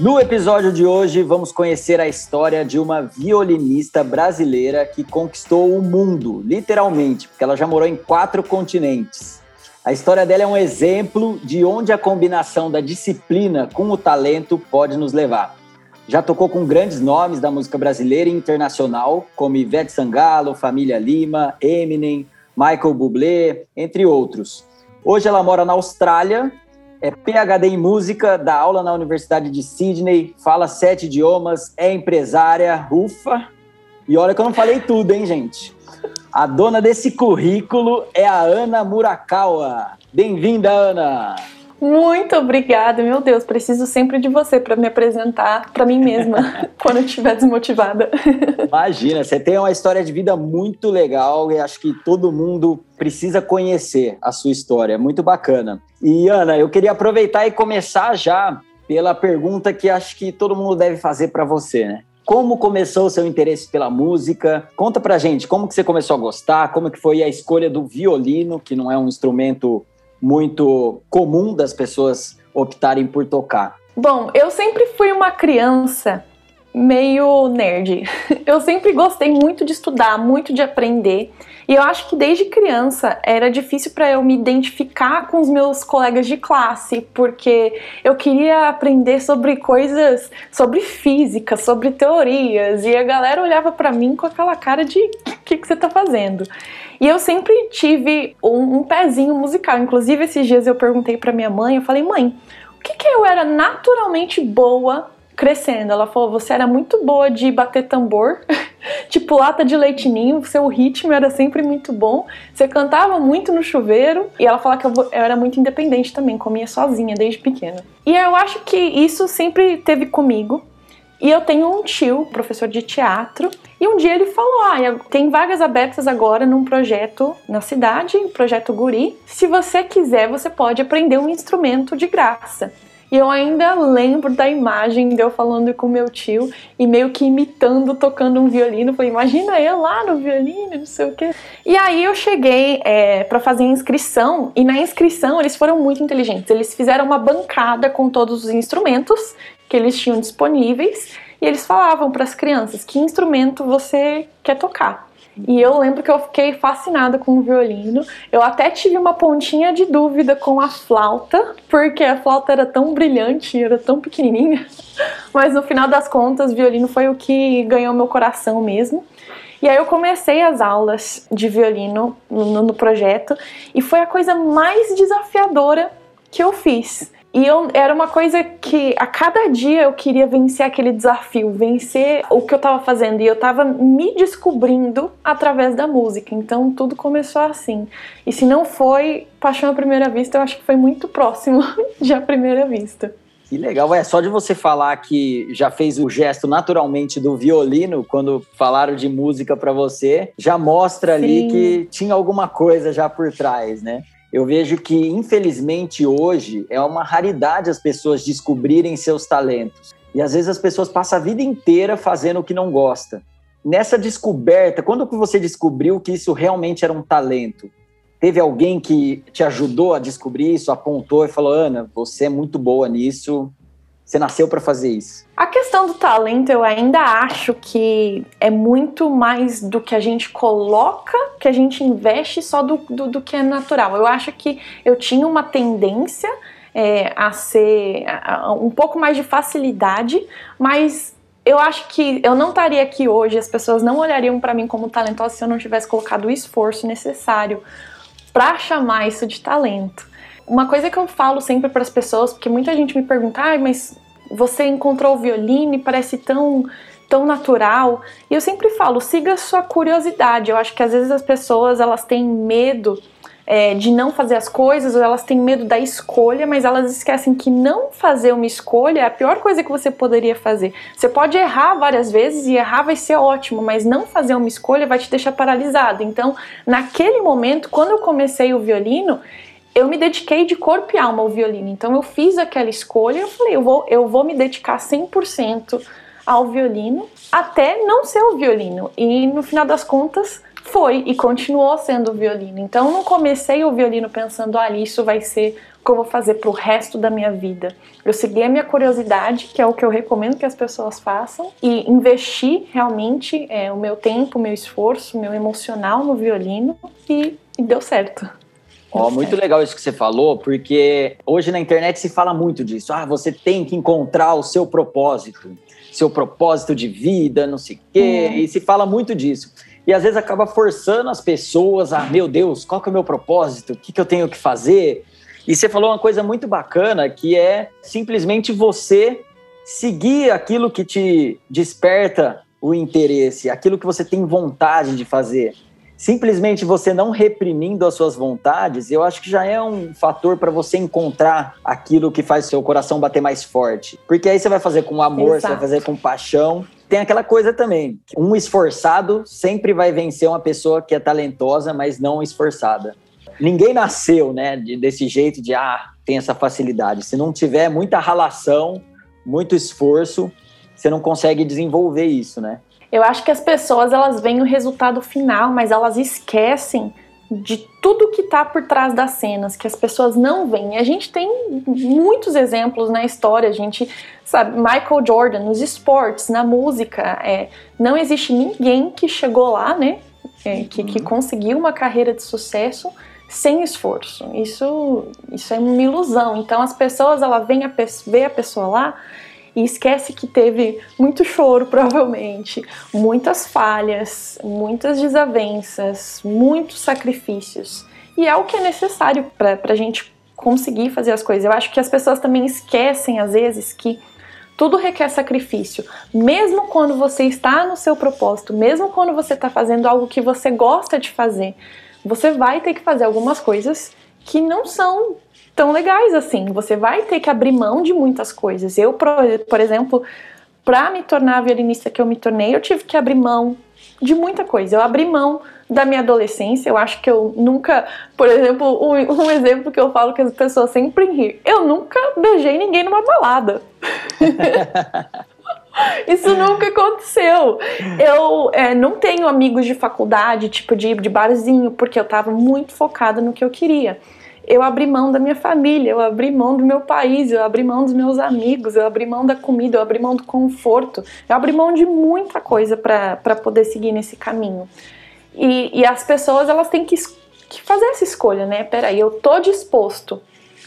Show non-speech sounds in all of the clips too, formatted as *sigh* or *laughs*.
No episódio de hoje, vamos conhecer a história de uma violinista brasileira que conquistou o mundo, literalmente, porque ela já morou em quatro continentes. A história dela é um exemplo de onde a combinação da disciplina com o talento pode nos levar. Já tocou com grandes nomes da música brasileira e internacional, como Ivete Sangalo, Família Lima, Eminem, Michael Bublé, entre outros. Hoje ela mora na Austrália é PhD em música, dá aula na Universidade de Sydney, fala sete idiomas, é empresária, ufa. E olha que eu não falei tudo, hein, gente? A dona desse currículo é a Ana Murakawa. Bem-vinda, Ana! Muito obrigada, meu Deus, preciso sempre de você para me apresentar para mim mesma *laughs* quando eu estiver desmotivada. Imagina, você tem uma história de vida muito legal e acho que todo mundo precisa conhecer a sua história, muito bacana. E Ana, eu queria aproveitar e começar já pela pergunta que acho que todo mundo deve fazer para você, né? Como começou o seu interesse pela música? Conta pra gente, como que você começou a gostar? Como que foi a escolha do violino, que não é um instrumento muito comum das pessoas optarem por tocar? Bom, eu sempre fui uma criança meio nerd. *laughs* Eu sempre gostei muito de estudar, muito de aprender. E eu acho que desde criança era difícil para eu me identificar com os meus colegas de classe, porque eu queria aprender sobre coisas, sobre física, sobre teorias, e a galera olhava para mim com aquela cara de o que, que você tá fazendo? E eu sempre tive um, um pezinho musical. Inclusive, esses dias eu perguntei para minha mãe, eu falei, mãe, o que, que eu era naturalmente boa crescendo. Ela falou: você era muito boa de bater tambor, *laughs* tipo lata de leitinho, seu ritmo era sempre muito bom, você cantava muito no chuveiro. E ela falou que eu, eu era muito independente também, comia sozinha desde pequena. E eu acho que isso sempre teve comigo. E eu tenho um tio, professor de teatro, e um dia ele falou: Ah, tem vagas abertas agora num projeto na cidade, projeto Guri. Se você quiser, você pode aprender um instrumento de graça. E eu ainda lembro da imagem de eu falando com meu tio e meio que imitando, tocando um violino. Falei, imagina eu lá no violino, não sei o quê. E aí eu cheguei é, para fazer a inscrição, e na inscrição eles foram muito inteligentes. Eles fizeram uma bancada com todos os instrumentos que eles tinham disponíveis e eles falavam para as crianças que instrumento você quer tocar. E eu lembro que eu fiquei fascinada com o violino. Eu até tive uma pontinha de dúvida com a flauta, porque a flauta era tão brilhante, era tão pequenininha. *laughs* Mas no final das contas, o violino foi o que ganhou meu coração mesmo. E aí eu comecei as aulas de violino no, no projeto e foi a coisa mais desafiadora que eu fiz. E eu, era uma coisa que a cada dia eu queria vencer aquele desafio, vencer o que eu estava fazendo. E eu estava me descobrindo através da música. Então tudo começou assim. E se não foi paixão à primeira vista, eu acho que foi muito próximo *laughs* de à primeira vista. Que legal, é só de você falar que já fez o gesto naturalmente do violino quando falaram de música para você, já mostra Sim. ali que tinha alguma coisa já por trás, né? Eu vejo que, infelizmente, hoje é uma raridade as pessoas descobrirem seus talentos. E às vezes as pessoas passam a vida inteira fazendo o que não gosta. Nessa descoberta, quando que você descobriu que isso realmente era um talento? Teve alguém que te ajudou a descobrir isso, apontou e falou: Ana, você é muito boa nisso, você nasceu para fazer isso? A questão do talento, eu ainda acho que é muito mais do que a gente coloca, que a gente investe só do, do, do que é natural. Eu acho que eu tinha uma tendência é, a ser a, um pouco mais de facilidade, mas eu acho que eu não estaria aqui hoje, as pessoas não olhariam para mim como talentosa se eu não tivesse colocado o esforço necessário para chamar isso de talento. Uma coisa que eu falo sempre para as pessoas, porque muita gente me pergunta, ah, mas você encontrou o violino e parece tão tão natural. E eu sempre falo, siga sua curiosidade. Eu acho que às vezes as pessoas elas têm medo é, de não fazer as coisas, ou elas têm medo da escolha, mas elas esquecem que não fazer uma escolha é a pior coisa que você poderia fazer. Você pode errar várias vezes e errar vai ser ótimo, mas não fazer uma escolha vai te deixar paralisado. Então, naquele momento, quando eu comecei o violino, eu me dediquei de corpo e alma ao violino. Então eu fiz aquela escolha, eu falei, eu vou, eu vou me dedicar 100% ao violino até não ser o violino. E no final das contas foi e continuou sendo o violino. Então eu não comecei o violino pensando, ah, isso vai ser o que eu vou fazer pro resto da minha vida. Eu segui a minha curiosidade, que é o que eu recomendo que as pessoas façam, e investi realmente é, o meu tempo, o meu esforço, o meu emocional no violino e, e deu certo. Ó, oh, muito legal isso que você falou, porque hoje na internet se fala muito disso. Ah, você tem que encontrar o seu propósito, seu propósito de vida, não sei o quê, hum. e se fala muito disso. E às vezes acaba forçando as pessoas a, meu Deus, qual que é o meu propósito? O que, que eu tenho que fazer? E você falou uma coisa muito bacana, que é simplesmente você seguir aquilo que te desperta o interesse, aquilo que você tem vontade de fazer simplesmente você não reprimindo as suas vontades, eu acho que já é um fator para você encontrar aquilo que faz seu coração bater mais forte. Porque aí você vai fazer com amor, Exato. você vai fazer com paixão. Tem aquela coisa também, um esforçado sempre vai vencer uma pessoa que é talentosa, mas não esforçada. Ninguém nasceu, né, desse jeito de ah, tem essa facilidade. Se não tiver muita ralação, muito esforço, você não consegue desenvolver isso, né? Eu acho que as pessoas elas veem o resultado final, mas elas esquecem de tudo que está por trás das cenas, que as pessoas não veem. A gente tem muitos exemplos na história, a gente sabe, Michael Jordan, nos esportes, na música, é, não existe ninguém que chegou lá, né, é, que, que uhum. conseguiu uma carreira de sucesso sem esforço. Isso, isso é uma ilusão. Então as pessoas, ela vem a, vê a pessoa lá e esquece que teve muito choro, *laughs* provavelmente, muitas falhas, muitas desavenças, muitos sacrifícios. E é o que é necessário para a gente conseguir fazer as coisas. Eu acho que as pessoas também esquecem, às vezes, que tudo requer sacrifício. Mesmo quando você está no seu propósito, mesmo quando você está fazendo algo que você gosta de fazer, você vai ter que fazer algumas coisas que não são tão legais assim. Você vai ter que abrir mão de muitas coisas. Eu, por exemplo, para me tornar a violinista que eu me tornei, eu tive que abrir mão de muita coisa. Eu abri mão da minha adolescência. Eu acho que eu nunca, por exemplo, um, um exemplo que eu falo que as pessoas sempre riem. Eu nunca beijei ninguém numa balada. *laughs* Isso nunca aconteceu. Eu é, não tenho amigos de faculdade, tipo de, de barzinho, porque eu tava muito focada no que eu queria eu abri mão da minha família, eu abri mão do meu país, eu abri mão dos meus amigos, eu abri mão da comida, eu abri mão do conforto, eu abri mão de muita coisa para poder seguir nesse caminho. E, e, as pessoas elas têm que, que fazer essa escolha, né? Peraí, eu tô disposto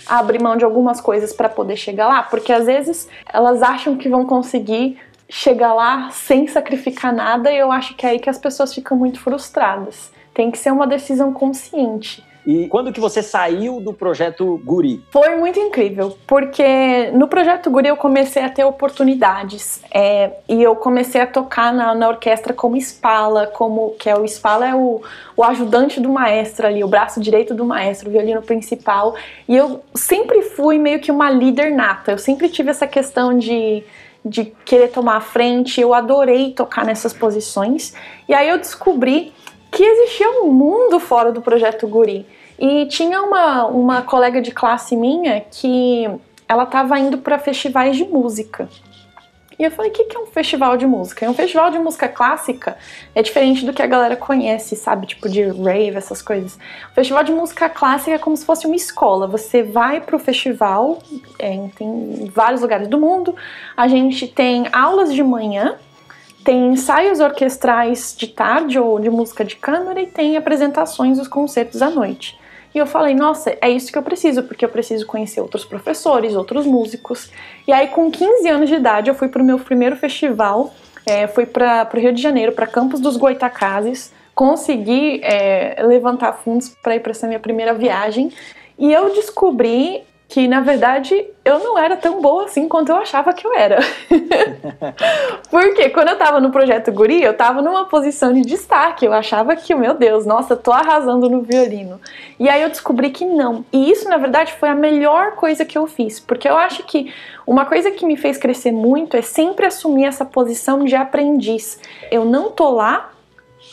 a abrir mão de algumas coisas para poder chegar lá, porque às vezes elas acham que vão conseguir chegar lá sem sacrificar nada, e eu acho que é aí que as pessoas ficam muito frustradas. Tem que ser uma decisão consciente. E quando que você saiu do projeto Guri? Foi muito incrível, porque no projeto Guri eu comecei a ter oportunidades é, e eu comecei a tocar na, na, orquestra como espala, como que é o espala é o, o ajudante do maestro ali, o braço direito do maestro, o violino principal. E eu sempre fui meio que uma líder nata. Eu sempre tive essa questão de de querer tomar a frente. Eu adorei tocar nessas posições. E aí eu descobri que existia um mundo fora do projeto Guri. E tinha uma, uma colega de classe minha que ela estava indo para festivais de música. E eu falei, o que, que é um festival de música? É um festival de música clássica é diferente do que a galera conhece, sabe? Tipo de rave, essas coisas. O festival de música clássica é como se fosse uma escola. Você vai pro festival, é, tem vários lugares do mundo. A gente tem aulas de manhã, tem ensaios orquestrais de tarde ou de música de câmara e tem apresentações dos concertos à noite. E eu falei, nossa, é isso que eu preciso, porque eu preciso conhecer outros professores, outros músicos. E aí, com 15 anos de idade, eu fui para o meu primeiro festival, é, fui para o Rio de Janeiro, para Campos dos Goitacazes, consegui é, levantar fundos para ir para essa minha primeira viagem. E eu descobri que na verdade eu não era tão boa assim quanto eu achava que eu era. *laughs* Porque quando eu tava no projeto Guri, eu tava numa posição de destaque. Eu achava que, meu Deus, nossa, tô arrasando no violino. E aí eu descobri que não. E isso, na verdade, foi a melhor coisa que eu fiz, porque eu acho que uma coisa que me fez crescer muito é sempre assumir essa posição de aprendiz. Eu não tô lá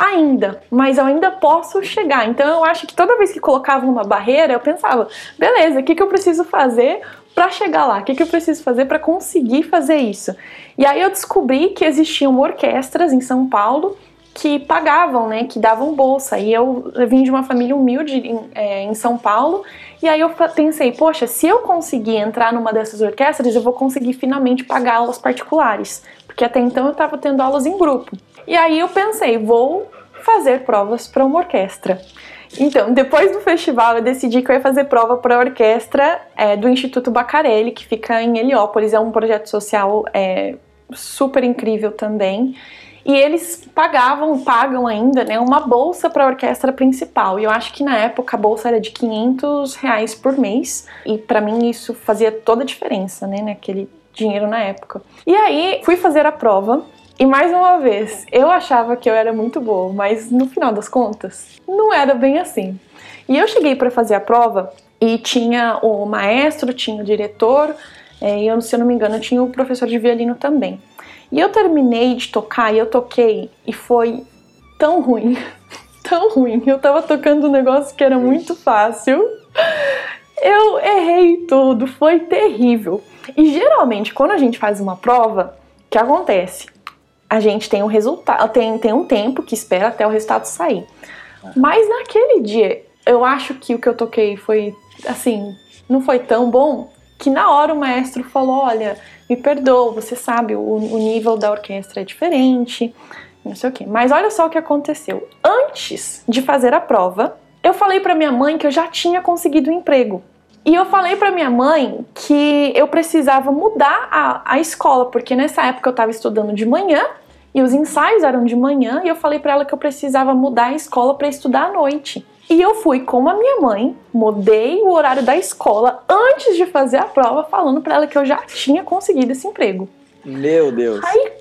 ainda, mas eu ainda posso chegar. Então eu acho que toda vez que colocava uma barreira, eu pensava, beleza, o que, que eu preciso fazer para chegar lá? O que, que eu preciso fazer para conseguir fazer isso? E aí eu descobri que existiam orquestras em São Paulo que pagavam, né, que davam bolsa. E eu, eu vim de uma família humilde em, é, em São Paulo, e aí eu pensei, poxa, se eu conseguir entrar numa dessas orquestras, eu vou conseguir finalmente pagar aulas particulares, porque até então eu estava tendo aulas em grupo. E aí eu pensei, vou fazer provas para uma orquestra. Então, depois do festival, eu decidi que eu ia fazer prova para a orquestra é, do Instituto Bacarelli, que fica em Heliópolis. É um projeto social é, super incrível também. E eles pagavam, pagam ainda, né, uma bolsa para a orquestra principal. E eu acho que na época a bolsa era de 500 reais por mês. E para mim isso fazia toda a diferença, né, naquele dinheiro na época. E aí fui fazer a prova e mais uma vez, eu achava que eu era muito boa, mas no final das contas, não era bem assim. E eu cheguei para fazer a prova e tinha o maestro, tinha o diretor, é, e eu, se eu não me engano, tinha o professor de violino também. E eu terminei de tocar e eu toquei e foi tão ruim, *laughs* tão ruim. Eu tava tocando um negócio que era muito fácil. Eu errei tudo, foi terrível. E geralmente, quando a gente faz uma prova, o que acontece? A gente tem um resultado, tem, tem um tempo que espera até o resultado sair. Mas naquele dia, eu acho que o que eu toquei foi assim, não foi tão bom que na hora o maestro falou: Olha, me perdoa, você sabe, o, o nível da orquestra é diferente, não sei o quê. Mas olha só o que aconteceu. Antes de fazer a prova, eu falei para minha mãe que eu já tinha conseguido um emprego. E eu falei para minha mãe que eu precisava mudar a, a escola, porque nessa época eu estava estudando de manhã e os ensaios eram de manhã, e eu falei para ela que eu precisava mudar a escola para estudar à noite. E eu fui com a minha mãe, mudei o horário da escola antes de fazer a prova, falando para ela que eu já tinha conseguido esse emprego. Meu Deus. Aí,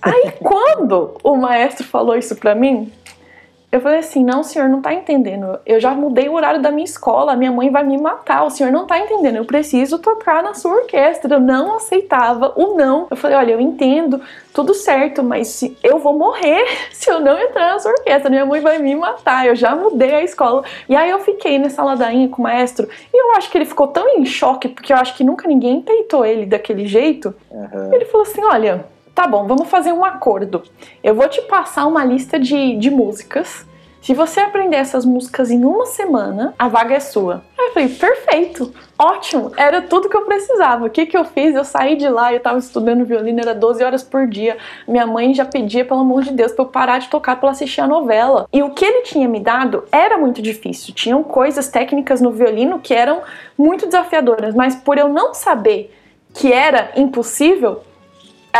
aí quando o maestro falou isso para mim, eu falei assim: não, o senhor não tá entendendo. Eu já mudei o horário da minha escola, minha mãe vai me matar. O senhor não tá entendendo. Eu preciso tocar na sua orquestra. Eu não aceitava o não. Eu falei: olha, eu entendo, tudo certo, mas se eu vou morrer *laughs* se eu não entrar na sua orquestra. Minha mãe vai me matar. Eu já mudei a escola. E aí eu fiquei nessa ladainha com o maestro. E eu acho que ele ficou tão em choque, porque eu acho que nunca ninguém peitou ele daquele jeito. Uhum. Ele falou assim: olha tá bom, vamos fazer um acordo. Eu vou te passar uma lista de, de músicas. Se você aprender essas músicas em uma semana, a vaga é sua. Aí eu falei, perfeito, ótimo, era tudo que eu precisava. O que, que eu fiz? Eu saí de lá, eu tava estudando violino, era 12 horas por dia. Minha mãe já pedia, pelo amor de Deus, pra eu parar de tocar pra assistir a novela. E o que ele tinha me dado era muito difícil. Tinham coisas técnicas no violino que eram muito desafiadoras, mas por eu não saber que era impossível,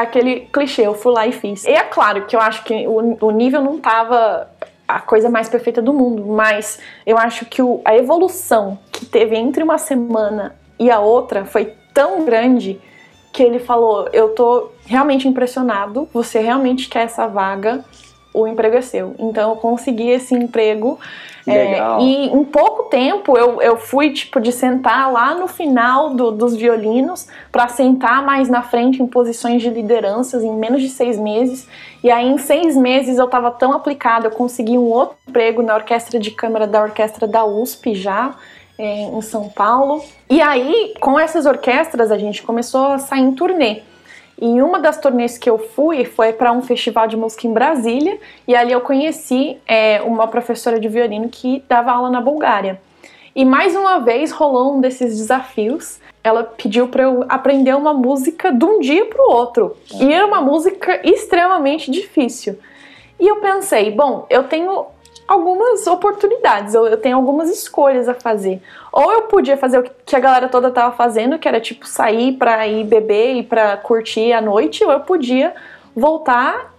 aquele clichê, eu fui lá e fiz. E é claro que eu acho que o, o nível não tava a coisa mais perfeita do mundo, mas eu acho que o, a evolução que teve entre uma semana e a outra foi tão grande que ele falou: Eu tô realmente impressionado, você realmente quer essa vaga, o emprego é seu. Então eu consegui esse emprego é, e em pouco tempo eu, eu fui tipo de sentar lá no final do, dos violinos para sentar mais na frente em posições de lideranças em menos de seis meses. E aí em seis meses eu estava tão aplicada, eu consegui um outro emprego na orquestra de câmara da orquestra da USP já. É, em São Paulo. E aí, com essas orquestras, a gente começou a sair em turnê. E uma das turnês que eu fui foi para um festival de música em Brasília, e ali eu conheci é, uma professora de violino que dava aula na Bulgária. E mais uma vez rolou um desses desafios. Ela pediu para eu aprender uma música de um dia para o outro. E era uma música extremamente difícil. E eu pensei, bom, eu tenho algumas oportunidades, eu, eu tenho algumas escolhas a fazer. Ou eu podia fazer o que a galera toda tava fazendo, que era tipo sair pra ir beber e pra curtir a noite, ou eu podia voltar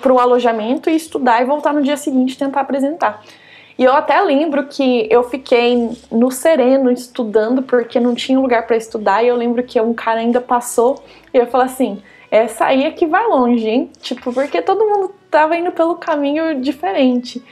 para o alojamento e estudar e voltar no dia seguinte tentar apresentar. E eu até lembro que eu fiquei no sereno estudando porque não tinha lugar para estudar. E eu lembro que um cara ainda passou e eu falei assim: essa aí é que vai longe, hein? Tipo, porque todo mundo tava indo pelo caminho diferente.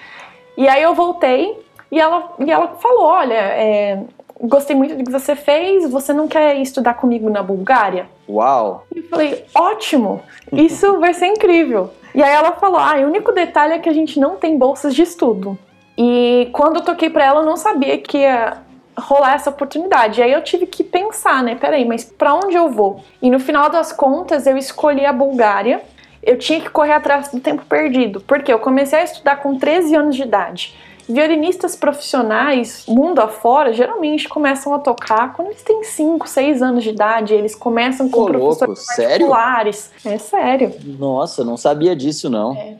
E aí eu voltei e ela, e ela falou: olha, é, gostei muito do que você fez, você não quer estudar comigo na Bulgária? Uau! E eu falei: ótimo, isso *laughs* vai ser incrível. E aí ela falou: ah, o único detalhe é que a gente não tem bolsas de estudo. E quando eu toquei para ela, eu não sabia que ia rolar essa oportunidade. E aí eu tive que pensar, né? Peraí, mas para onde eu vou? E no final das contas, eu escolhi a Bulgária. Eu tinha que correr atrás do tempo perdido, porque eu comecei a estudar com 13 anos de idade. Violinistas profissionais, mundo afora, geralmente começam a tocar quando eles têm 5, 6 anos de idade. Eles começam com Ô, louco, professores sério? particulares. É sério. Nossa, não sabia disso não. É.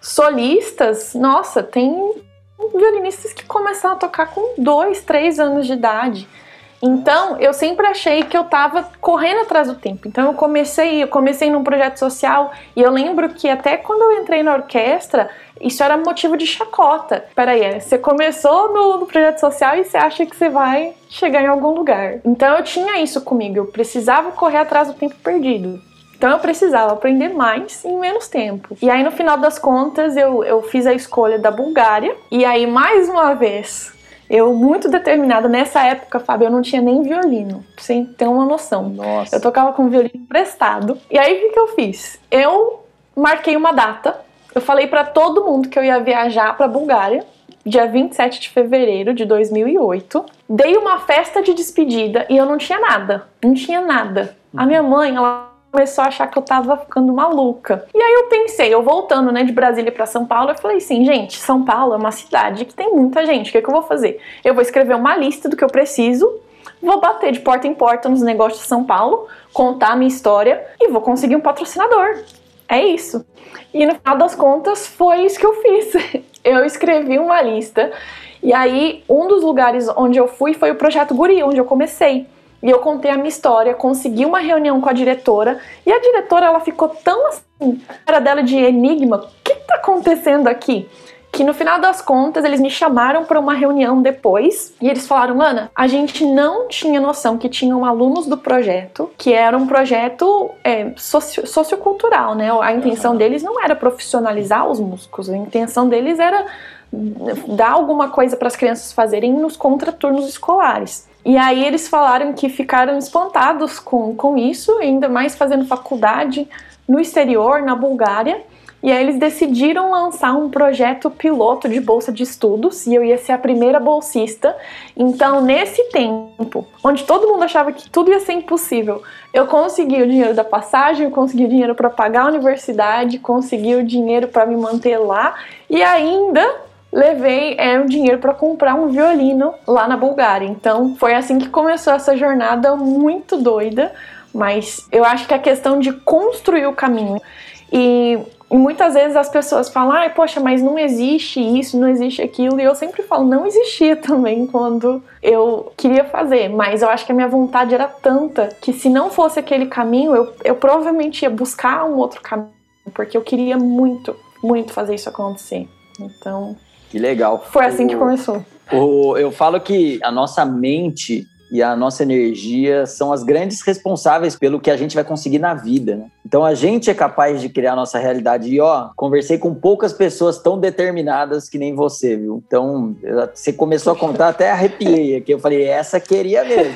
Solistas, nossa, tem violinistas que começaram a tocar com 2, 3 anos de idade. Então, eu sempre achei que eu tava correndo atrás do tempo. Então, eu comecei, eu comecei num projeto social e eu lembro que até quando eu entrei na orquestra, isso era motivo de chacota. Peraí, é, você começou no, no projeto social e você acha que você vai chegar em algum lugar. Então, eu tinha isso comigo. Eu precisava correr atrás do tempo perdido. Então eu precisava aprender mais em menos tempo. E aí no final das contas eu, eu fiz a escolha da Bulgária. E aí mais uma vez eu, muito determinada, nessa época, Fábio, eu não tinha nem violino, pra você ter uma noção. Nossa. Eu tocava com violino emprestado. E aí, o que, que eu fiz? Eu marquei uma data, eu falei para todo mundo que eu ia viajar pra Bulgária, dia 27 de fevereiro de 2008. Dei uma festa de despedida e eu não tinha nada, não tinha nada. A minha mãe, ela começou a achar que eu tava ficando maluca. E aí eu pensei, eu voltando, né, de Brasília para São Paulo, eu falei assim, gente, São Paulo é uma cidade que tem muita gente, o que, é que eu vou fazer? Eu vou escrever uma lista do que eu preciso, vou bater de porta em porta nos negócios de São Paulo, contar a minha história e vou conseguir um patrocinador. É isso. E no final das contas foi isso que eu fiz. *laughs* Eu escrevi uma lista e aí um dos lugares onde eu fui foi o projeto Guri, onde eu comecei. E eu contei a minha história, consegui uma reunião com a diretora, e a diretora ela ficou tão assim, cara dela de enigma, o que tá acontecendo aqui? Que no final das contas eles me chamaram para uma reunião depois e eles falaram: Ana, a gente não tinha noção que tinham alunos do projeto, que era um projeto é, socio sociocultural, né? A intenção deles não era profissionalizar os músicos, a intenção deles era dar alguma coisa para as crianças fazerem nos contraturnos escolares. E aí eles falaram que ficaram espantados com, com isso, ainda mais fazendo faculdade no exterior, na Bulgária. E aí eles decidiram lançar um projeto piloto de bolsa de estudos e eu ia ser a primeira bolsista. Então, nesse tempo, onde todo mundo achava que tudo ia ser impossível, eu consegui o dinheiro da passagem, eu consegui o dinheiro para pagar a universidade, consegui o dinheiro para me manter lá e ainda levei é, o dinheiro para comprar um violino lá na Bulgária. Então foi assim que começou essa jornada muito doida, mas eu acho que a questão de construir o caminho e, e muitas vezes as pessoas falam, ai, poxa, mas não existe isso, não existe aquilo, e eu sempre falo, não existia *laughs* também quando eu queria fazer, mas eu acho que a minha vontade era tanta que se não fosse aquele caminho, eu, eu provavelmente ia buscar um outro caminho, porque eu queria muito, muito fazer isso acontecer. Então, que legal. Foi assim que começou. O, eu falo que a nossa mente e a nossa energia são as grandes responsáveis pelo que a gente vai conseguir na vida, né? Então a gente é capaz de criar a nossa realidade. E ó, conversei com poucas pessoas tão determinadas que nem você, viu? Então, você começou a contar, até arrepiei aqui. Eu falei, essa queria mesmo.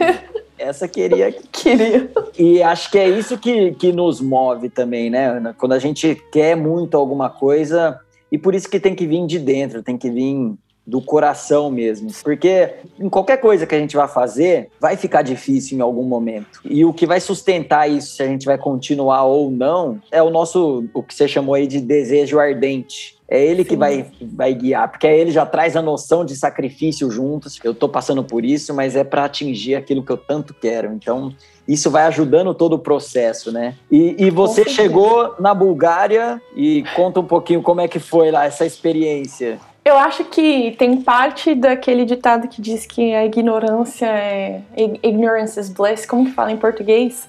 Essa queria. Queria. E acho que é isso que, que nos move também, né, Ana? Quando a gente quer muito alguma coisa, e por isso que tem que vir de dentro, tem que vir do coração mesmo. Porque em qualquer coisa que a gente vai fazer, vai ficar difícil em algum momento. E o que vai sustentar isso, se a gente vai continuar ou não, é o nosso, o que você chamou aí de desejo ardente. É ele Sim. que vai, vai guiar, porque ele já traz a noção de sacrifício juntos. Eu tô passando por isso, mas é para atingir aquilo que eu tanto quero. Então, isso vai ajudando todo o processo, né? E, e você chegou na Bulgária e conta um pouquinho como é que foi lá essa experiência. Eu acho que tem parte daquele ditado que diz que a ignorância é. Ignorance is bliss, como que fala em português?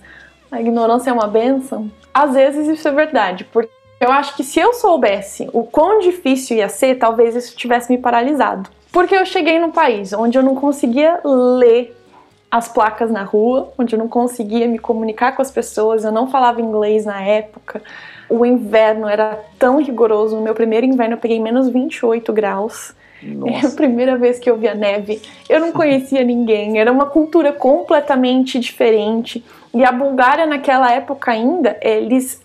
A ignorância é uma benção. Às vezes isso é verdade, porque eu acho que se eu soubesse o quão difícil ia ser, talvez isso tivesse me paralisado. Porque eu cheguei num país onde eu não conseguia ler as placas na rua, onde eu não conseguia me comunicar com as pessoas, eu não falava inglês na época. O inverno era tão rigoroso. No meu primeiro inverno eu peguei menos 28 graus. Nossa. É a primeira vez que eu via neve. Eu não conhecia *laughs* ninguém, era uma cultura completamente diferente. E a Bulgária, naquela época ainda, eles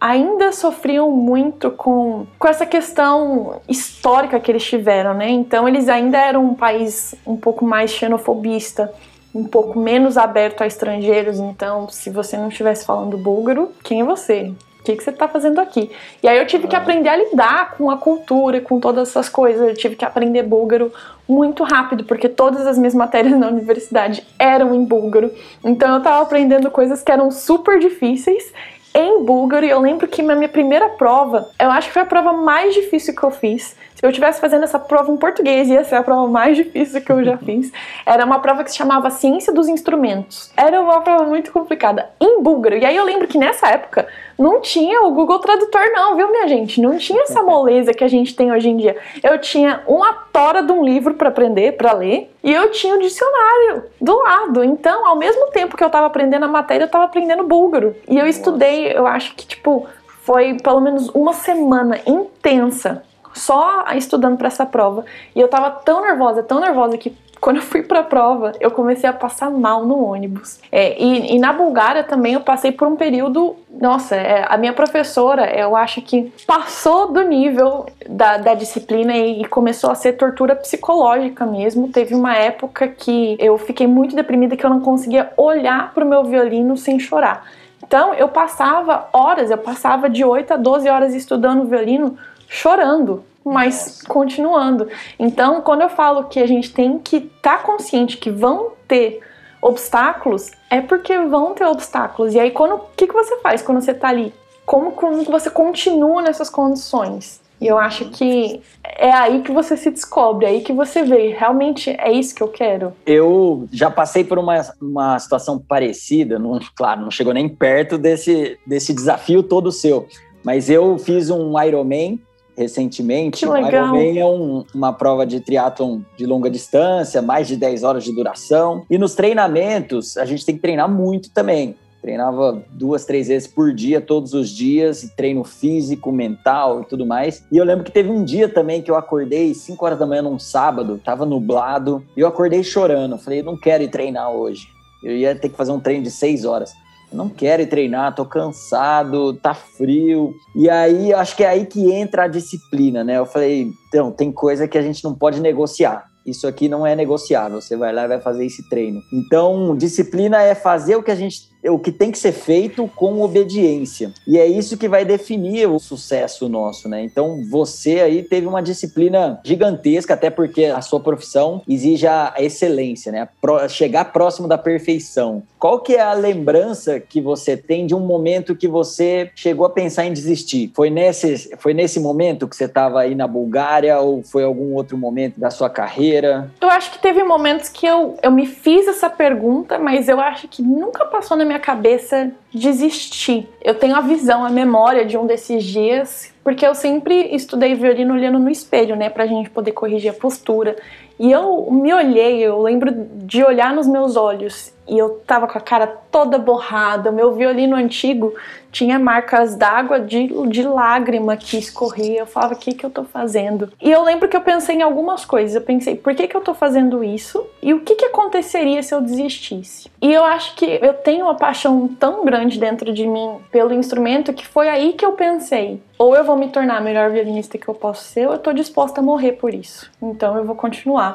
ainda sofriam muito com, com essa questão histórica que eles tiveram, né? Então eles ainda eram um país um pouco mais xenofobista, um pouco menos aberto a estrangeiros. Então, se você não estivesse falando búlgaro, quem é você? O que, que você está fazendo aqui? E aí eu tive que ah. aprender a lidar com a cultura, com todas essas coisas. Eu tive que aprender búlgaro muito rápido, porque todas as minhas matérias *laughs* na universidade eram em búlgaro. Então eu estava aprendendo coisas que eram super difíceis em búlgaro. E eu lembro que na minha primeira prova, eu acho que foi a prova mais difícil que eu fiz. Se eu estivesse fazendo essa prova em português, ia ser a prova mais difícil que eu já *laughs* fiz. Era uma prova que se chamava Ciência dos Instrumentos. Era uma prova muito complicada em búlgaro. E aí eu lembro que nessa época não tinha o Google Tradutor, não, viu, minha gente? Não tinha essa moleza que a gente tem hoje em dia. Eu tinha uma tora de um livro para aprender, para ler, e eu tinha o dicionário do lado. Então, ao mesmo tempo que eu estava aprendendo a matéria, eu estava aprendendo búlgaro. E eu estudei, eu acho que, tipo, foi pelo menos uma semana intensa só estudando para essa prova. E eu tava tão nervosa, tão nervosa que quando eu fui para a prova, eu comecei a passar mal no ônibus. É, e, e, na Bulgária também eu passei por um período. Nossa, é, a minha professora, eu acho que passou do nível da, da disciplina e, e, começou a ser tortura psicológica mesmo. Teve uma época que eu fiquei muito deprimida que eu não conseguia olhar para o meu violino sem chorar. Então eu passava horas, eu passava de 8 a 12 horas estudando violino chorando, mas Nossa. continuando. Então, quando eu falo que a gente tem que estar tá consciente que vão ter obstáculos, é porque vão ter obstáculos. E aí, quando o que, que você faz quando você está ali? Como, como você continua nessas condições? E eu acho que é aí que você se descobre, é aí que você vê, realmente é isso que eu quero. Eu já passei por uma, uma situação parecida, não, claro, não chegou nem perto desse, desse desafio todo seu, mas eu fiz um Ironman recentemente. Que legal. Ironman é um, uma prova de triatlon de longa distância, mais de 10 horas de duração. E nos treinamentos, a gente tem que treinar muito também. Treinava duas, três vezes por dia, todos os dias, treino físico, mental e tudo mais. E eu lembro que teve um dia também que eu acordei 5 horas da manhã num sábado, tava nublado, e eu acordei chorando. Falei, não quero ir treinar hoje. Eu ia ter que fazer um treino de 6 horas não quero ir treinar, tô cansado, tá frio. E aí, acho que é aí que entra a disciplina, né? Eu falei, então, tem coisa que a gente não pode negociar. Isso aqui não é negociável. Você vai lá e vai fazer esse treino. Então, disciplina é fazer o que a gente o que tem que ser feito com obediência. E é isso que vai definir o sucesso nosso, né? Então, você aí teve uma disciplina gigantesca, até porque a sua profissão exige a excelência, né? Chegar próximo da perfeição. Qual que é a lembrança que você tem de um momento que você chegou a pensar em desistir? Foi nesse, foi nesse momento que você estava aí na Bulgária ou foi algum outro momento da sua carreira? Eu acho que teve momentos que eu, eu me fiz essa pergunta, mas eu acho que nunca passou na minha cabeça desistir. Eu tenho a visão, a memória de um desses dias, porque eu sempre estudei violino olhando no espelho, né, pra gente poder corrigir a postura. E eu me olhei, eu lembro de olhar nos meus olhos e eu tava com a cara toda borrada. Meu violino antigo tinha marcas d'água de, de lágrima que escorria. Eu falava, o que, que eu tô fazendo? E eu lembro que eu pensei em algumas coisas. Eu pensei, por que, que eu tô fazendo isso? E o que, que aconteceria se eu desistisse? E eu acho que eu tenho uma paixão tão grande dentro de mim pelo instrumento que foi aí que eu pensei. Ou eu vou me tornar a melhor violinista que eu posso ser, ou eu tô disposta a morrer por isso. Então eu vou continuar.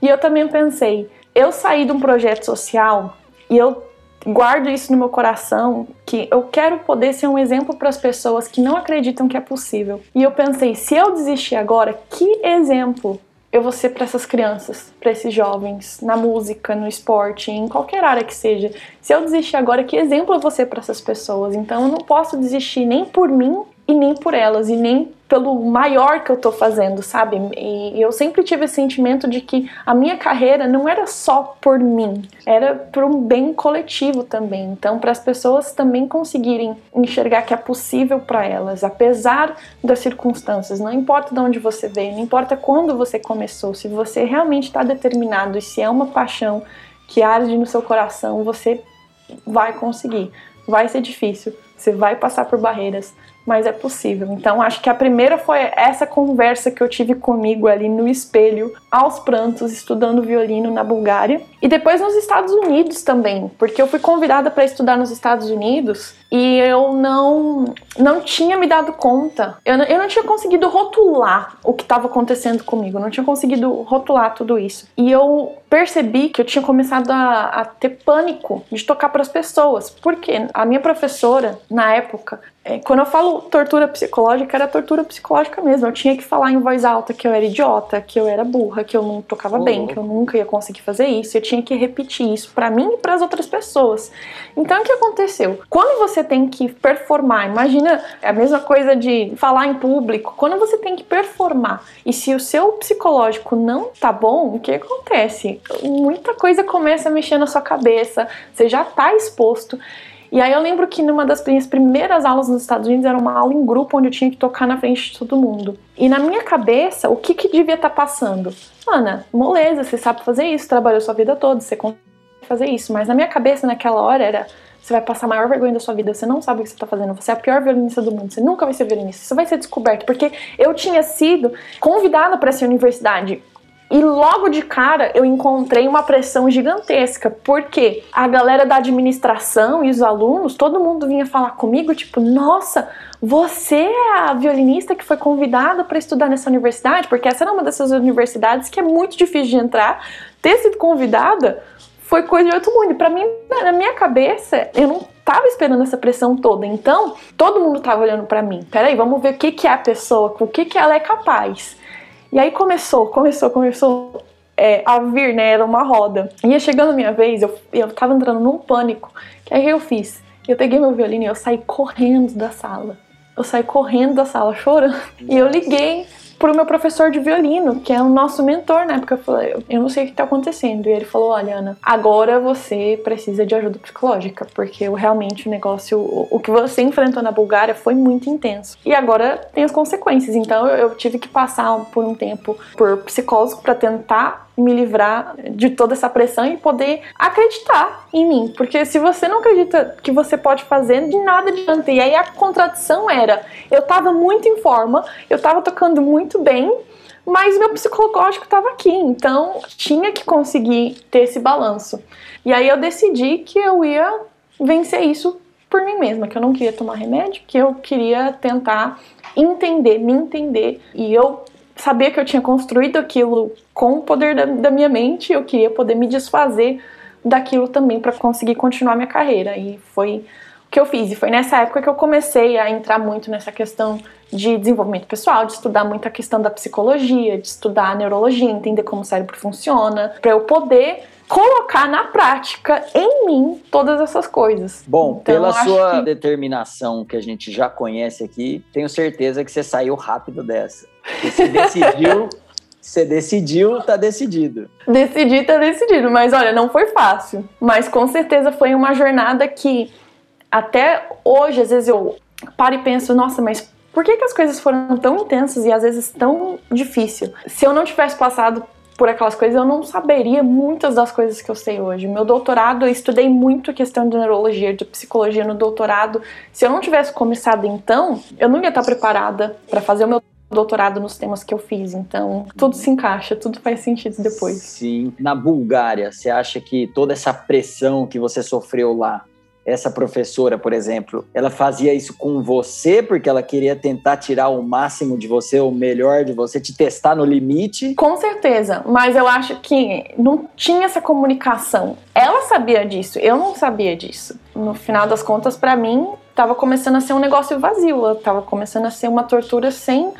E eu também pensei, eu saí de um projeto social e eu guardo isso no meu coração que eu quero poder ser um exemplo para as pessoas que não acreditam que é possível. E eu pensei, se eu desistir agora, que exemplo eu vou ser para essas crianças, para esses jovens, na música, no esporte, em qualquer área que seja. Se eu desistir agora, que exemplo eu vou ser para essas pessoas? Então eu não posso desistir nem por mim e nem por elas, e nem pelo maior que eu tô fazendo, sabe? E eu sempre tive esse sentimento de que a minha carreira não era só por mim, era por um bem coletivo também. Então, para as pessoas também conseguirem enxergar que é possível para elas, apesar das circunstâncias, não importa de onde você veio, não importa quando você começou, se você realmente está determinado e se é uma paixão que arde no seu coração, você vai conseguir. Vai ser difícil, você vai passar por barreiras, mas é possível. Então, acho que a primeira foi essa conversa que eu tive comigo ali no espelho, aos prantos, estudando violino na Bulgária. E depois nos Estados Unidos também, porque eu fui convidada para estudar nos Estados Unidos e eu não não tinha me dado conta. Eu não, eu não tinha conseguido rotular o que estava acontecendo comigo, eu não tinha conseguido rotular tudo isso. E eu percebi que eu tinha começado a, a ter pânico de tocar para as pessoas, porque a minha professora, na época, é, quando eu falo tortura psicológica, era tortura psicológica mesmo. Eu tinha que falar em voz alta que eu era idiota, que eu era burra, que eu não tocava bem, que eu nunca ia conseguir fazer isso. Eu tinha que repetir isso para mim e para as outras pessoas. Então, o que aconteceu? Quando você tem que performar, imagina a mesma coisa de falar em público. Quando você tem que performar e se o seu psicológico não tá bom, o que acontece? Muita coisa começa a mexer na sua cabeça. Você já tá exposto. E aí eu lembro que numa das minhas primeiras aulas nos Estados Unidos era uma aula em grupo onde eu tinha que tocar na frente de todo mundo. E na minha cabeça, o que que devia estar tá passando? Ana, moleza, você sabe fazer isso, trabalhou sua vida toda, você consegue fazer isso. Mas na minha cabeça, naquela hora, era você vai passar a maior vergonha da sua vida, você não sabe o que você está fazendo, você é a pior violinista do mundo, você nunca vai ser violinista, você vai ser descoberto. Porque eu tinha sido convidada para essa universidade e logo de cara eu encontrei uma pressão gigantesca, porque a galera da administração e os alunos, todo mundo vinha falar comigo, tipo, nossa, você é a violinista que foi convidada para estudar nessa universidade, porque essa era uma dessas universidades que é muito difícil de entrar. Ter sido convidada foi coisa de outro mundo. Para mim, na minha cabeça, eu não tava esperando essa pressão toda. Então, todo mundo tava olhando para mim. Peraí, vamos ver o que, que é a pessoa, o que, que ela é capaz. E aí começou, começou, começou é, a vir, né? Era uma roda. Ia chegando a minha vez, eu, eu tava entrando num pânico. Que aí eu fiz? Eu peguei meu violino e eu saí correndo da sala. Eu saí correndo da sala chorando. E eu liguei pro meu professor de violino, que é o nosso mentor na época. Eu falei, eu não sei o que tá acontecendo. E ele falou: Olha, Ana, agora você precisa de ajuda psicológica, porque realmente o negócio, o, o que você enfrentou na Bulgária foi muito intenso. E agora tem as consequências. Então eu, eu tive que passar por um tempo por psicólogo para tentar me livrar de toda essa pressão e poder acreditar em mim. Porque se você não acredita que você pode fazer, de nada adianta. E aí a contradição era: eu tava muito em forma, eu tava tocando muito bem, mas meu psicológico estava aqui, então tinha que conseguir ter esse balanço. E aí eu decidi que eu ia vencer isso por mim mesma, que eu não queria tomar remédio, que eu queria tentar entender, me entender. E eu sabia que eu tinha construído aquilo com o poder da, da minha mente, eu queria poder me desfazer daquilo também para conseguir continuar minha carreira. E foi o que eu fiz. E foi nessa época que eu comecei a entrar muito nessa questão de desenvolvimento pessoal, de estudar muito a questão da psicologia, de estudar a neurologia, entender como o cérebro funciona, para eu poder colocar na prática em mim todas essas coisas. Bom, então, pela sua que... determinação que a gente já conhece aqui, tenho certeza que você saiu rápido dessa. Você decidiu, você decidiu, tá decidido. Decidi, tá decidido. Mas olha, não foi fácil. Mas com certeza foi uma jornada que até hoje, às vezes eu paro e penso, nossa, mas por que, que as coisas foram tão intensas e às vezes tão difícil? Se eu não tivesse passado por aquelas coisas, eu não saberia muitas das coisas que eu sei hoje. Meu doutorado, eu estudei muito questão de neurologia, de psicologia no doutorado. Se eu não tivesse começado então, eu não ia estar preparada para fazer o meu doutorado nos temas que eu fiz. Então, tudo se encaixa, tudo faz sentido depois. Sim. Na Bulgária, você acha que toda essa pressão que você sofreu lá, essa professora, por exemplo, ela fazia isso com você porque ela queria tentar tirar o máximo de você, o melhor de você, te testar no limite? Com certeza, mas eu acho que não tinha essa comunicação. Ela sabia disso, eu não sabia disso. No final das contas, para mim, estava começando a ser um negócio vazio, estava começando a ser uma tortura sem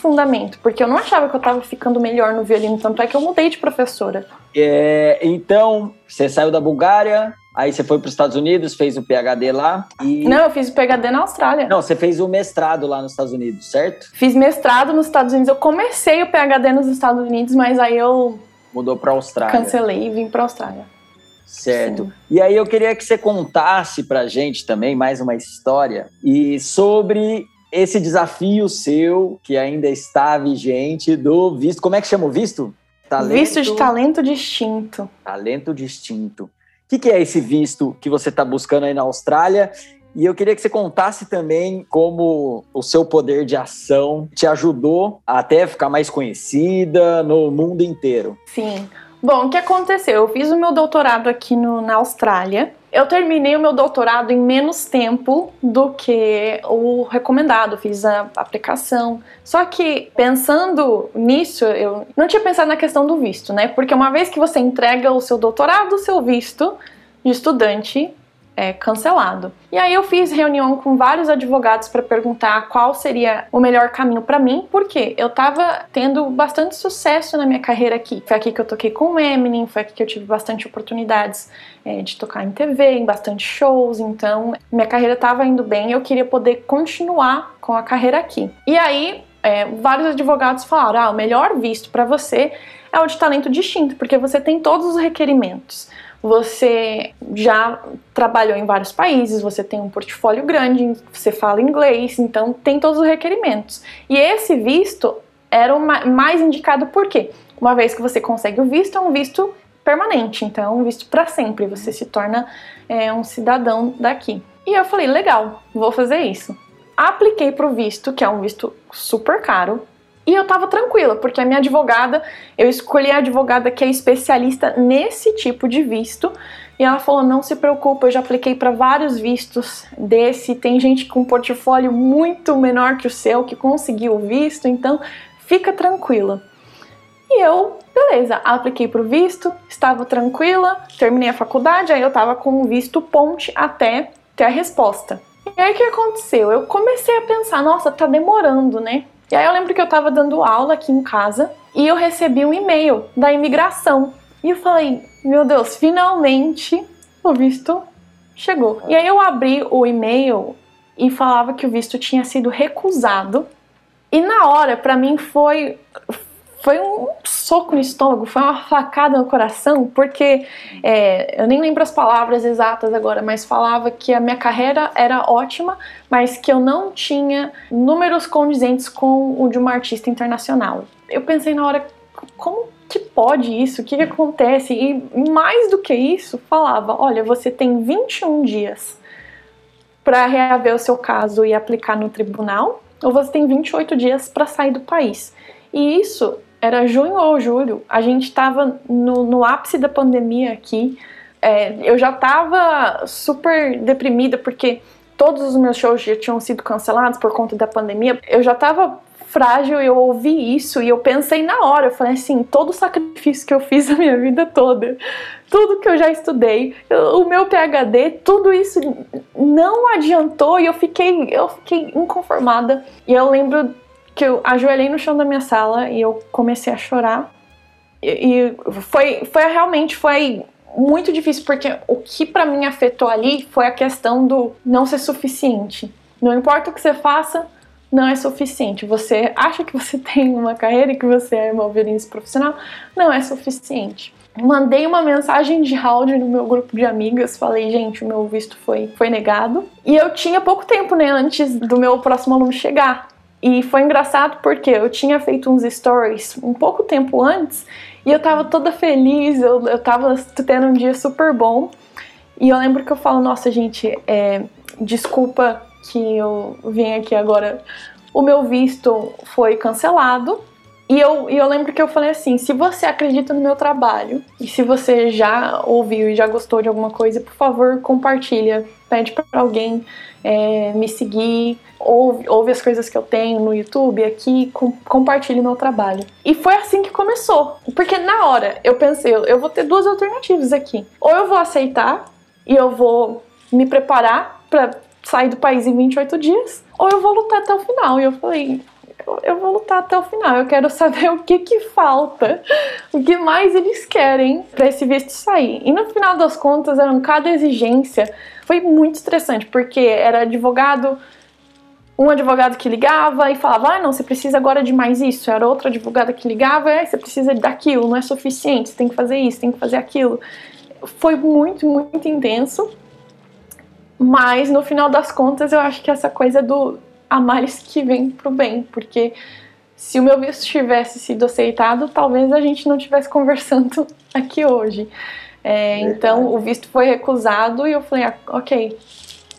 fundamento, porque eu não achava que eu estava ficando melhor no violino, tanto é que eu mudei de professora. É, então, você saiu da Bulgária, Aí você foi para os Estados Unidos, fez o PhD lá e. Não, eu fiz o PhD na Austrália. Não, você fez o mestrado lá nos Estados Unidos, certo? Fiz mestrado nos Estados Unidos. Eu comecei o PhD nos Estados Unidos, mas aí eu. Mudou para a Austrália. Cancelei e vim para a Austrália. Certo. Sim. E aí eu queria que você contasse pra gente também mais uma história e sobre esse desafio seu que ainda está vigente do visto. Como é que chama o visto? Talento, visto de talento distinto. Talento distinto. O que, que é esse visto que você está buscando aí na Austrália? E eu queria que você contasse também como o seu poder de ação te ajudou a até ficar mais conhecida no mundo inteiro. Sim. Bom, o que aconteceu? Eu fiz o meu doutorado aqui no, na Austrália. Eu terminei o meu doutorado em menos tempo do que o recomendado, fiz a aplicação. Só que pensando nisso, eu não tinha pensado na questão do visto, né? Porque uma vez que você entrega o seu doutorado, o seu visto de estudante, é, cancelado. E aí eu fiz reunião com vários advogados para perguntar qual seria o melhor caminho para mim, porque eu estava tendo bastante sucesso na minha carreira aqui. Foi aqui que eu toquei com o Eminem, foi aqui que eu tive bastante oportunidades é, de tocar em TV, em bastante shows, então minha carreira estava indo bem eu queria poder continuar com a carreira aqui. E aí é, vários advogados falaram: ah, o melhor visto para você é o de talento distinto, porque você tem todos os requerimentos você já trabalhou em vários países, você tem um portfólio grande, você fala inglês, então tem todos os requerimentos. E esse visto era o mais indicado por quê? Uma vez que você consegue o visto, é um visto permanente, então é um visto para sempre, você se torna é, um cidadão daqui. E eu falei, legal, vou fazer isso. Apliquei para o visto, que é um visto super caro, e eu tava tranquila, porque a minha advogada, eu escolhi a advogada que é especialista nesse tipo de visto. E ela falou: não se preocupa, eu já apliquei para vários vistos desse. Tem gente com um portfólio muito menor que o seu que conseguiu o visto, então fica tranquila. E eu, beleza, apliquei para o visto, estava tranquila, terminei a faculdade, aí eu tava com o visto ponte até ter a resposta. E aí o que aconteceu? Eu comecei a pensar: nossa, tá demorando, né? E aí eu lembro que eu tava dando aula aqui em casa e eu recebi um e-mail da imigração. E eu falei, meu Deus, finalmente o visto chegou. E aí eu abri o e-mail e falava que o visto tinha sido recusado. E na hora, para mim foi foi um soco no estômago, foi uma facada no coração, porque é, eu nem lembro as palavras exatas agora, mas falava que a minha carreira era ótima, mas que eu não tinha números condizentes com o de uma artista internacional. Eu pensei na hora, como que pode isso? O que, que acontece? E mais do que isso, falava: olha, você tem 21 dias para reaver o seu caso e aplicar no tribunal, ou você tem 28 dias para sair do país. E isso era junho ou julho, a gente estava no, no, ápice da pandemia aqui. É, eu já estava super deprimida porque todos os meus shows já tinham sido cancelados por conta da pandemia. Eu já estava frágil, eu ouvi isso e eu pensei na hora, eu falei assim, todo o sacrifício que eu fiz a minha vida toda, tudo que eu já estudei, o meu PhD, tudo isso não adiantou e eu fiquei, eu fiquei inconformada. E eu lembro que eu ajoelhei no chão da minha sala e eu comecei a chorar. E, e foi, foi realmente foi muito difícil porque o que para mim afetou ali foi a questão do não ser suficiente. Não importa o que você faça, não é suficiente. Você acha que você *laughs* tem uma carreira e que você é uma violinista profissional, não é suficiente. Mandei uma mensagem de áudio no meu grupo de amigas, falei, gente, o meu visto foi, foi negado. E eu tinha pouco tempo, né, antes do meu próximo aluno chegar. E foi engraçado porque eu tinha feito uns stories um pouco tempo antes e eu tava toda feliz, eu, eu tava tendo um dia super bom. E eu lembro que eu falo, nossa gente, é, desculpa que eu vim aqui agora. O meu visto foi cancelado. E eu, e eu lembro que eu falei assim: se você acredita no meu trabalho e se você já ouviu e já gostou de alguma coisa, por favor, compartilha. Pede para alguém é, me seguir, ouve, ouve as coisas que eu tenho no YouTube aqui, com, compartilhe meu trabalho. E foi assim que começou. Porque na hora eu pensei, eu vou ter duas alternativas aqui. Ou eu vou aceitar e eu vou me preparar para sair do país em 28 dias, ou eu vou lutar até o final. E eu falei, eu, vou lutar até o final. Eu quero saber *laughs* o que que falta, o que mais eles querem para esse visto sair. E no final das contas, cada exigência. Foi muito estressante, porque era advogado um advogado que ligava e falava: ah, não, você precisa agora de mais isso. Era outro advogado que ligava: é, você precisa daquilo, não é suficiente, você tem que fazer isso, tem que fazer aquilo. Foi muito, muito intenso. Mas no final das contas, eu acho que essa coisa do a mais que vem pro bem, porque se o meu visto tivesse sido aceitado, talvez a gente não estivesse *laughs* conversando aqui hoje. É, então o visto foi recusado e eu falei, ah, ok,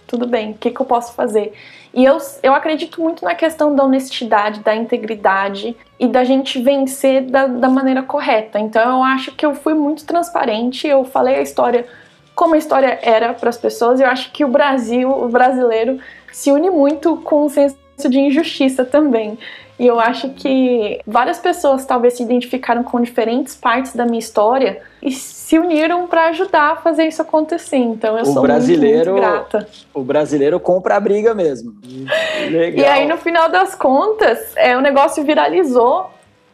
tudo bem, o que, que eu posso fazer? E eu, eu acredito muito na questão da honestidade, da integridade e da gente vencer da, da maneira correta. Então eu acho que eu fui muito transparente, eu falei a história como a história era para as pessoas. Eu acho que o Brasil, o brasileiro, se une muito com o senso de injustiça também. E eu acho que várias pessoas talvez se identificaram com diferentes partes da minha história e se uniram para ajudar a fazer isso acontecer. Então eu o sou brasileiro, muito, muito grata. O brasileiro compra a briga mesmo. Legal. E aí no final das contas, é, o negócio viralizou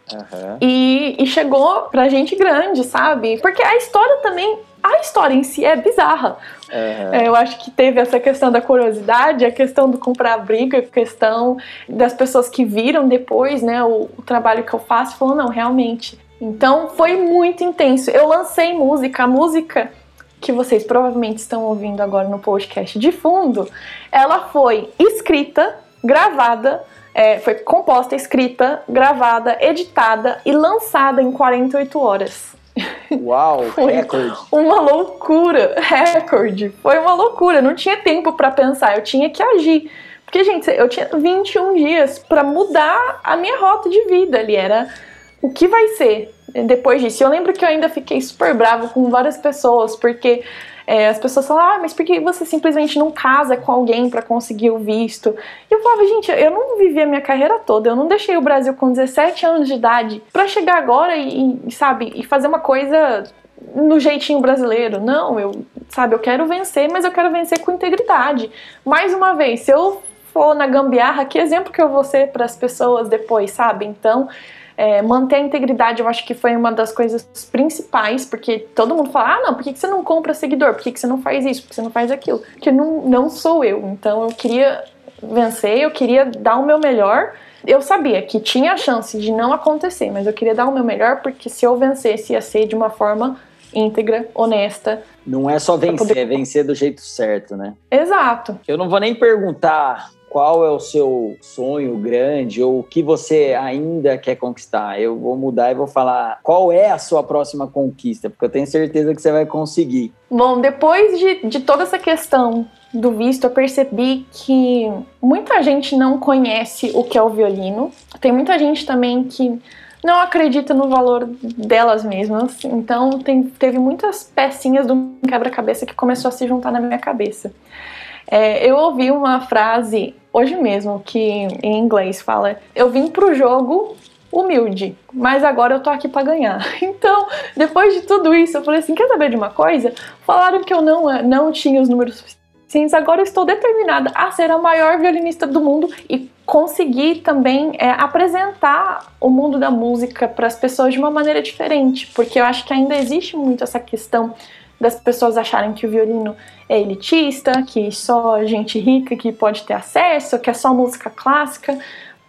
Uhum. E, e, chegou pra gente grande, sabe? Porque a história também a história em si é bizarra. Uhum. eu acho que teve essa questão da curiosidade, a questão do comprar briga, a questão das pessoas que viram depois, né, o, o trabalho que eu faço, falou não, realmente. Então foi muito intenso. Eu lancei música, a música que vocês provavelmente estão ouvindo agora no podcast de fundo, ela foi escrita, gravada, é, foi composta, escrita, gravada, editada e lançada em 48 horas. Uau, *laughs* foi recorde. Uma loucura, recorde. Foi uma loucura, não tinha tempo para pensar, eu tinha que agir. Porque, gente, eu tinha 21 dias para mudar a minha rota de vida ali. Era o que vai ser depois disso. Eu lembro que eu ainda fiquei super bravo com várias pessoas, porque é, as pessoas falam, ah, mas por que você simplesmente não casa com alguém para conseguir o visto? E eu falava, gente, eu não vivi a minha carreira toda, eu não deixei o Brasil com 17 anos de idade para chegar agora e, sabe, e fazer uma coisa no jeitinho brasileiro. Não, eu, sabe, eu quero vencer, mas eu quero vencer com integridade. Mais uma vez, se eu for na gambiarra, que exemplo que eu vou ser para as pessoas depois, sabe? Então, é, manter a integridade, eu acho que foi uma das coisas principais, porque todo mundo fala: ah, não, por que, você não compra seguidor? Por que, que você não faz isso? Por que você não faz aquilo? Porque não, não sou eu. Então eu queria vencer, eu queria dar o meu melhor. Eu sabia que tinha a chance de não acontecer, mas eu queria dar o meu melhor, porque se eu vencesse, ia ser de uma forma íntegra, honesta. Não é só vencer, poder... é vencer do jeito certo, né? Exato. Eu não vou nem perguntar qual é o seu sonho grande ou o que você ainda quer conquistar. Eu vou mudar e vou falar qual é a sua próxima conquista, porque eu tenho certeza que você vai conseguir. Bom, depois de, de toda essa questão do visto, eu percebi que muita gente não conhece o que é o violino. Tem muita gente também que não acredita no valor delas mesmas. Então, tem, teve muitas pecinhas do quebra-cabeça que começou a se juntar na minha cabeça. É, eu ouvi uma frase hoje mesmo que em inglês fala: Eu vim pro jogo humilde, mas agora eu tô aqui para ganhar. *laughs* Então, depois de tudo isso, eu falei assim: quer saber de uma coisa? Falaram que eu não, não tinha os números suficientes, agora eu estou determinada a ser a maior violinista do mundo e conseguir também é, apresentar o mundo da música para as pessoas de uma maneira diferente, porque eu acho que ainda existe muito essa questão das pessoas acharem que o violino é elitista, que só gente rica que pode ter acesso, que é só música clássica.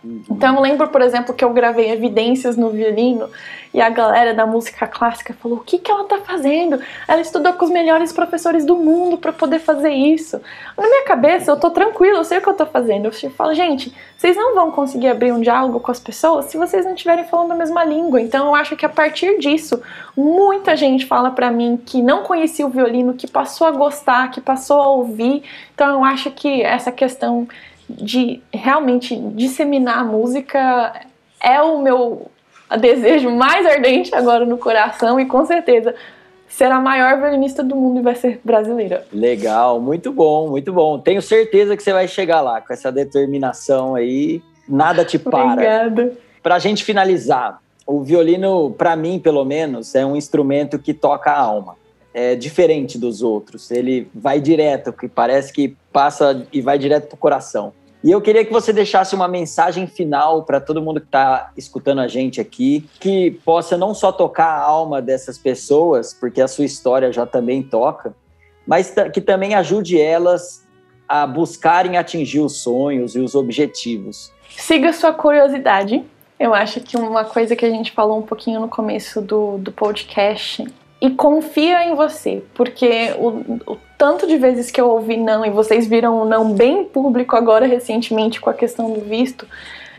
Uhum. Então eu lembro, por exemplo, que eu gravei evidências no violino e a galera da música clássica falou: o que, que ela tá fazendo? Ela estudou com os melhores professores do mundo para poder fazer isso. Na minha cabeça, eu tô tranquila, eu sei o que eu tô fazendo. Eu falo, gente, vocês não vão conseguir abrir um diálogo com as pessoas se vocês não estiverem falando a mesma língua. Então eu acho que a partir disso, muita gente fala para mim que não conhecia o violino, que passou a gostar, que passou a ouvir. Então eu acho que essa questão de realmente disseminar a música é o meu desejo mais ardente agora no coração e com certeza será a maior violinista do mundo e vai ser brasileira. Legal, muito bom, muito bom. Tenho certeza que você vai chegar lá com essa determinação aí. Nada te para. Obrigada. Para a gente finalizar, o violino, para mim, pelo menos, é um instrumento que toca a alma. É diferente dos outros. Ele vai direto, que parece que passa e vai direto pro coração. E eu queria que você deixasse uma mensagem final para todo mundo que está escutando a gente aqui, que possa não só tocar a alma dessas pessoas, porque a sua história já também toca, mas que também ajude elas a buscarem atingir os sonhos e os objetivos. Siga sua curiosidade. Eu acho que uma coisa que a gente falou um pouquinho no começo do, do podcast e confia em você, porque o, o, tanto de vezes que eu ouvi não e vocês viram o não bem público agora recentemente com a questão do visto,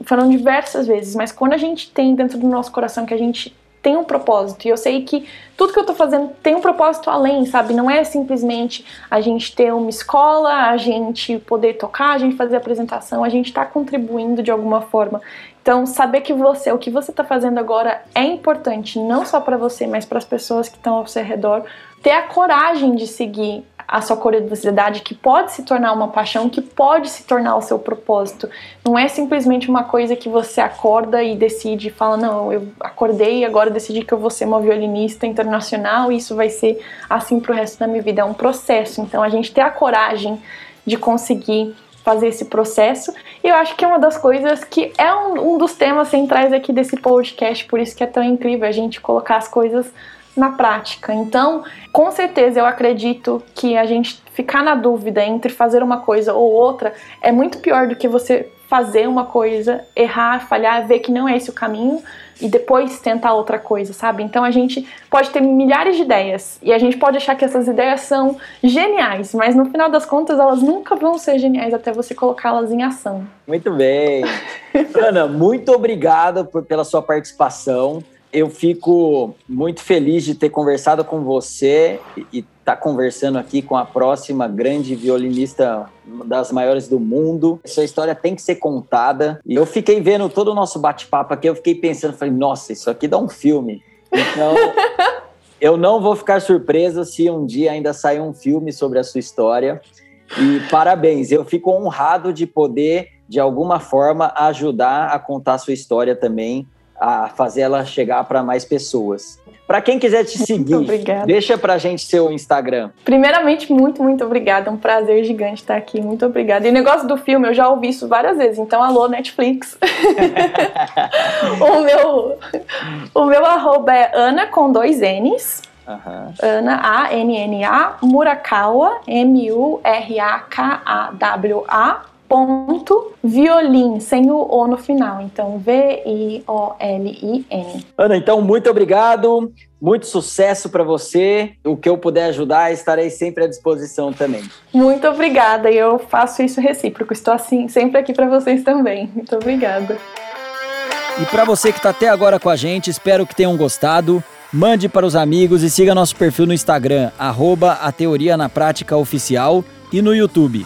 foram diversas vezes, mas quando a gente tem dentro do nosso coração que a gente tem um propósito. E eu sei que tudo que eu tô fazendo tem um propósito além, sabe? Não é simplesmente a gente ter uma escola, a gente poder tocar, a gente fazer apresentação, a gente tá contribuindo de alguma forma. Então, saber que você, o que você tá fazendo agora é importante, não só para você, mas para as pessoas que estão ao seu redor. Ter a coragem de seguir a sua curiosidade, que pode se tornar uma paixão, que pode se tornar o seu propósito. Não é simplesmente uma coisa que você acorda e decide e fala, não, eu acordei e agora decidi que eu vou ser uma violinista internacional e isso vai ser assim pro resto da minha vida. É um processo. Então a gente ter a coragem de conseguir fazer esse processo. E eu acho que é uma das coisas que é um, um dos temas centrais aqui desse podcast, por isso que é tão incrível a gente colocar as coisas na prática. Então, com certeza eu acredito que a gente ficar na dúvida entre fazer uma coisa ou outra é muito pior do que você fazer uma coisa, errar, falhar, ver que não é esse o caminho e depois tentar outra coisa, sabe? Então a gente pode ter milhares de ideias e a gente pode achar que essas ideias são geniais, mas no final das contas elas nunca vão ser geniais até você colocá-las em ação. Muito bem. *laughs* Ana, muito obrigado por, pela sua participação eu fico muito feliz de ter conversado com você e estar tá conversando aqui com a próxima grande violinista das maiores do mundo. Essa história tem que ser contada. E eu fiquei vendo todo o nosso bate-papo aqui, eu fiquei pensando, falei, nossa, isso aqui dá um filme. Então, *laughs* eu não vou ficar surpreso se um dia ainda sair um filme sobre a sua história. E parabéns, eu fico honrado de poder, de alguma forma, ajudar a contar a sua história também a fazer ela chegar para mais pessoas. Para quem quiser te *laughs* seguir, deixa para gente seu Instagram. Primeiramente, muito, muito obrigada. É um prazer gigante estar aqui. Muito obrigada. E o negócio do filme, eu já ouvi isso várias vezes. Então, alô, Netflix. *laughs* o, meu, o meu arroba é Ana com dois N's. Uhum. Ana, A-N-N-A, Murakawa, M-U-R-A-K-A-W-A, ponto violin, sem o O no final. Então, V-I-O-L-I-N. Ana, então, muito obrigado. Muito sucesso para você. O que eu puder ajudar, estarei sempre à disposição também. Muito obrigada. E eu faço isso recíproco. Estou assim sempre aqui para vocês também. Muito obrigada. E para você que está até agora com a gente, espero que tenham gostado. Mande para os amigos e siga nosso perfil no Instagram, arroba a Teoria na Prática Oficial e no YouTube.